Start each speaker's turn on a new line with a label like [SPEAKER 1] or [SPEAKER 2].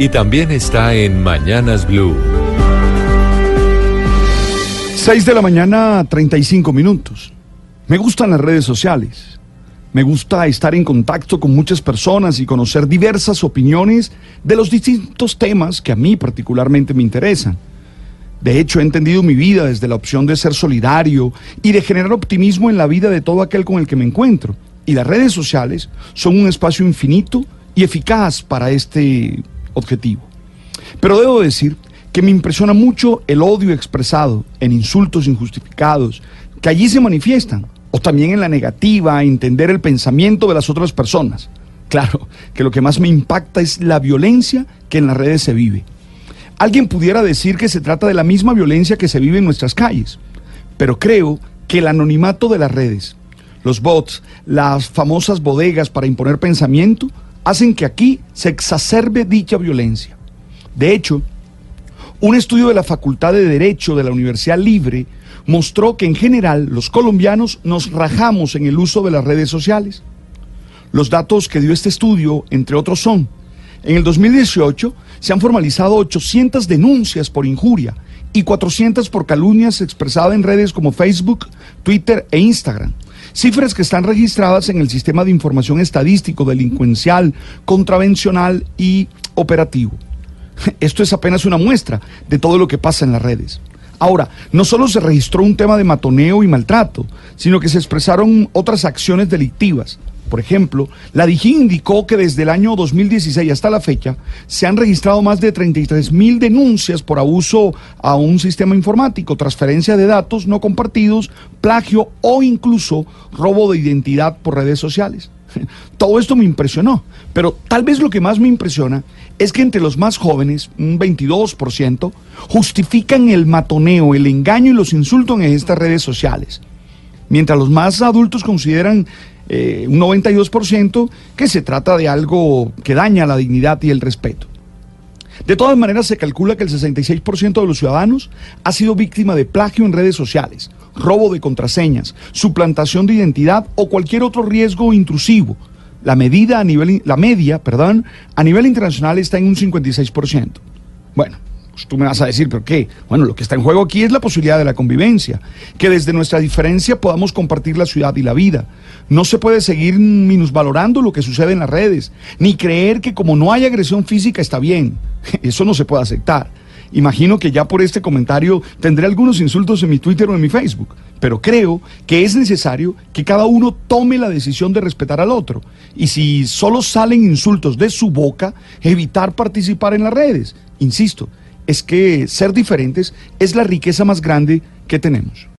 [SPEAKER 1] y también está en Mañanas Blue.
[SPEAKER 2] 6 de la mañana, 35 minutos. Me gustan las redes sociales. Me gusta estar en contacto con muchas personas y conocer diversas opiniones de los distintos temas que a mí particularmente me interesan. De hecho, he entendido mi vida desde la opción de ser solidario y de generar optimismo en la vida de todo aquel con el que me encuentro. Y las redes sociales son un espacio infinito y eficaz para este objetivo. Pero debo decir que me impresiona mucho el odio expresado en insultos injustificados que allí se manifiestan, o también en la negativa a entender el pensamiento de las otras personas. Claro, que lo que más me impacta es la violencia que en las redes se vive. Alguien pudiera decir que se trata de la misma violencia que se vive en nuestras calles, pero creo que el anonimato de las redes, los bots, las famosas bodegas para imponer pensamiento, hacen que aquí se exacerbe dicha violencia. De hecho, un estudio de la Facultad de Derecho de la Universidad Libre mostró que en general los colombianos nos rajamos en el uso de las redes sociales. Los datos que dio este estudio, entre otros, son, en el 2018 se han formalizado 800 denuncias por injuria y 400 por calumnias expresadas en redes como Facebook, Twitter e Instagram. Cifras que están registradas en el sistema de información estadístico, delincuencial, contravencional y operativo. Esto es apenas una muestra de todo lo que pasa en las redes. Ahora, no solo se registró un tema de matoneo y maltrato, sino que se expresaron otras acciones delictivas. Por ejemplo, la DIGIN indicó que desde el año 2016 hasta la fecha se han registrado más de 33 mil denuncias por abuso a un sistema informático, transferencia de datos no compartidos, plagio o incluso robo de identidad por redes sociales. Todo esto me impresionó, pero tal vez lo que más me impresiona es que entre los más jóvenes, un 22%, justifican el matoneo, el engaño y los insultos en estas redes sociales, mientras los más adultos consideran eh, un 92% que se trata de algo que daña la dignidad y el respeto. De todas maneras, se calcula que el 66% de los ciudadanos ha sido víctima de plagio en redes sociales, robo de contraseñas, suplantación de identidad o cualquier otro riesgo intrusivo. La medida a nivel la media, perdón, a nivel internacional está en un 56%. Bueno, tú me vas a decir, ¿pero qué? Bueno, lo que está en juego aquí es la posibilidad de la convivencia, que desde nuestra diferencia podamos compartir la ciudad y la vida. No se puede seguir minusvalorando lo que sucede en las redes, ni creer que como no hay agresión física está bien. Eso no se puede aceptar. Imagino que ya por este comentario tendré algunos insultos en mi Twitter o en mi Facebook, pero creo que es necesario que cada uno tome la decisión de respetar al otro. Y si solo salen insultos de su boca, evitar participar en las redes. Insisto, es que ser diferentes es la riqueza más grande que tenemos.